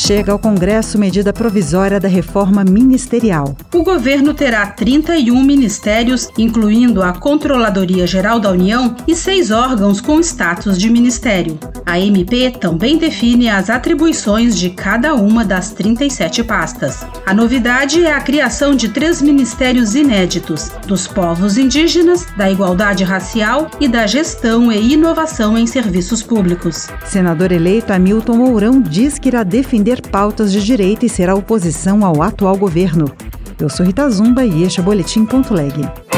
Chega ao Congresso medida provisória da reforma ministerial. O governo terá 31 ministérios, incluindo a Controladoria Geral da União e seis órgãos com status de ministério. A MP também define as atribuições de cada uma das 37 pastas. A novidade é a criação de três ministérios inéditos: dos povos indígenas, da igualdade racial e da gestão e inovação em serviços públicos. Senador eleito Hamilton Mourão diz que irá defender defender pautas de direita e ser a oposição ao atual governo. Eu sou Rita Zumba e este é o Boletim.leg. A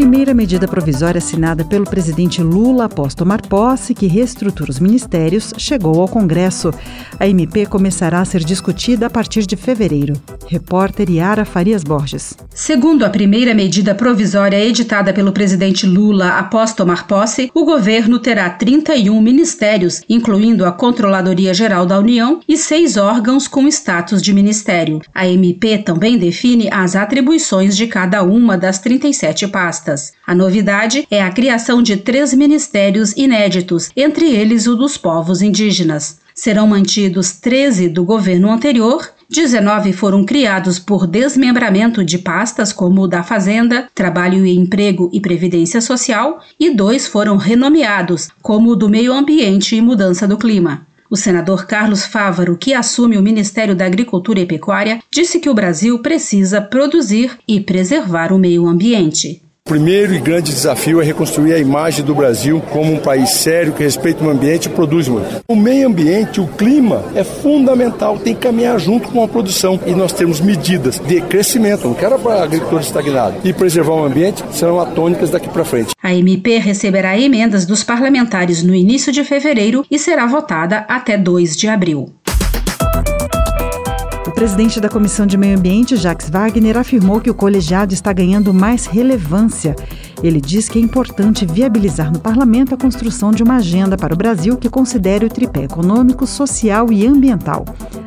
primeira medida provisória assinada pelo presidente Lula após tomar posse, que reestrutura os ministérios, chegou ao Congresso. A MP começará a ser discutida a partir de fevereiro. Repórter Yara Farias Borges. Segundo a primeira medida provisória editada pelo presidente Lula após tomar posse, o governo terá 31 ministérios, incluindo a Controladoria Geral da União e seis órgãos com status de ministério. A MP também define as atribuições de cada uma das 37 partes A novidade é a criação de três ministérios inéditos, entre eles o dos povos indígenas. Serão mantidos 13 do governo anterior 19 foram criados por desmembramento de pastas como o da Fazenda, Trabalho e Emprego e Previdência Social, e dois foram renomeados, como o do Meio Ambiente e Mudança do Clima. O senador Carlos Fávaro, que assume o Ministério da Agricultura e Pecuária, disse que o Brasil precisa produzir e preservar o meio ambiente. O primeiro e grande desafio é reconstruir a imagem do Brasil como um país sério que respeita o ambiente e produz muito. O meio ambiente, o clima, é fundamental, tem que caminhar junto com a produção. E nós temos medidas de crescimento, não quero para agricultura estagnada, e preservar o ambiente serão atônicas daqui para frente. A MP receberá emendas dos parlamentares no início de fevereiro e será votada até 2 de abril. Presidente da Comissão de Meio Ambiente, Jacques Wagner, afirmou que o colegiado está ganhando mais relevância. Ele diz que é importante viabilizar no parlamento a construção de uma agenda para o Brasil que considere o tripé econômico, social e ambiental.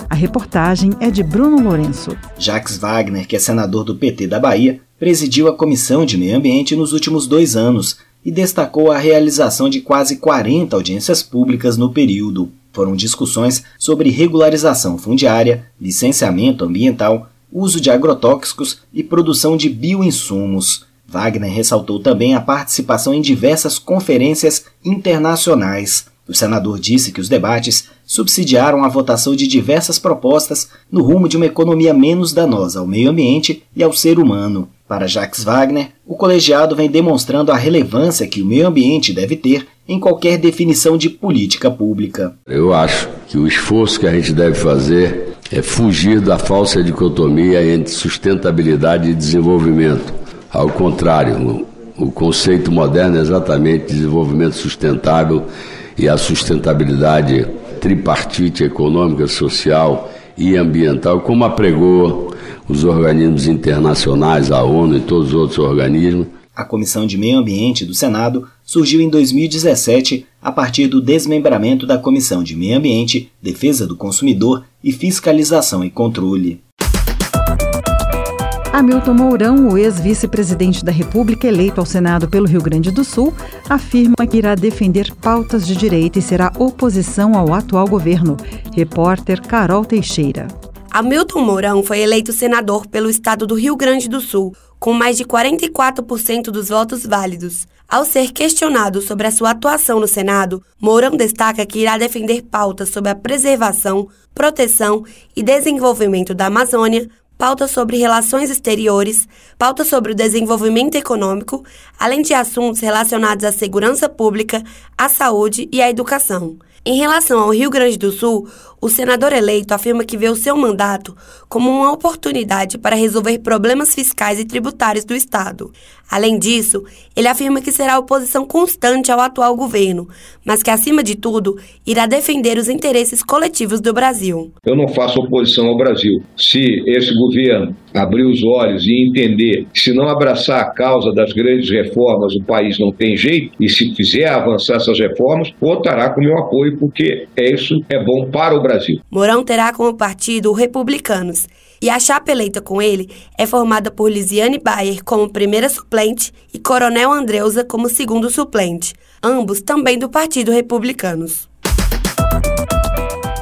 A reportagem é de Bruno Lourenço. Jacques Wagner, que é senador do PT da Bahia, presidiu a Comissão de Meio Ambiente nos últimos dois anos e destacou a realização de quase 40 audiências públicas no período. Foram discussões sobre regularização fundiária, licenciamento ambiental, uso de agrotóxicos e produção de bioinsumos. Wagner ressaltou também a participação em diversas conferências internacionais. O senador disse que os debates subsidiaram a votação de diversas propostas no rumo de uma economia menos danosa ao meio ambiente e ao ser humano. Para Jacques Wagner, o colegiado vem demonstrando a relevância que o meio ambiente deve ter em qualquer definição de política pública. Eu acho que o esforço que a gente deve fazer é fugir da falsa dicotomia entre sustentabilidade e desenvolvimento. Ao contrário, o conceito moderno é exatamente desenvolvimento sustentável e a sustentabilidade tripartite econômica, social e ambiental, como apregou os organismos internacionais, a ONU e todos os outros organismos. A Comissão de Meio Ambiente do Senado surgiu em 2017 a partir do desmembramento da Comissão de Meio Ambiente, Defesa do Consumidor e Fiscalização e Controle. Hamilton Mourão, o ex-vice-presidente da República eleito ao Senado pelo Rio Grande do Sul, afirma que irá defender pautas de direita e será oposição ao atual governo. Repórter Carol Teixeira. Hamilton Mourão foi eleito senador pelo estado do Rio Grande do Sul, com mais de 44% dos votos válidos. Ao ser questionado sobre a sua atuação no Senado, Mourão destaca que irá defender pautas sobre a preservação, proteção e desenvolvimento da Amazônia, pautas sobre relações exteriores, pautas sobre o desenvolvimento econômico, além de assuntos relacionados à segurança pública, à saúde e à educação. Em relação ao Rio Grande do Sul, o senador eleito afirma que vê o seu mandato como uma oportunidade para resolver problemas fiscais e tributários do Estado. Além disso, ele afirma que será oposição constante ao atual governo, mas que, acima de tudo, irá defender os interesses coletivos do Brasil. Eu não faço oposição ao Brasil. Se esse governo abrir os olhos e entender que, se não abraçar a causa das grandes reformas, o país não tem jeito, e se fizer avançar essas reformas, contará com meu apoio, porque isso é bom para o Brasil. Mourão terá como partido o Republicanos e a chapa eleita com ele é formada por Lisiane Bayer como primeira suplente e Coronel Andreusa como segundo suplente, ambos também do Partido Republicanos.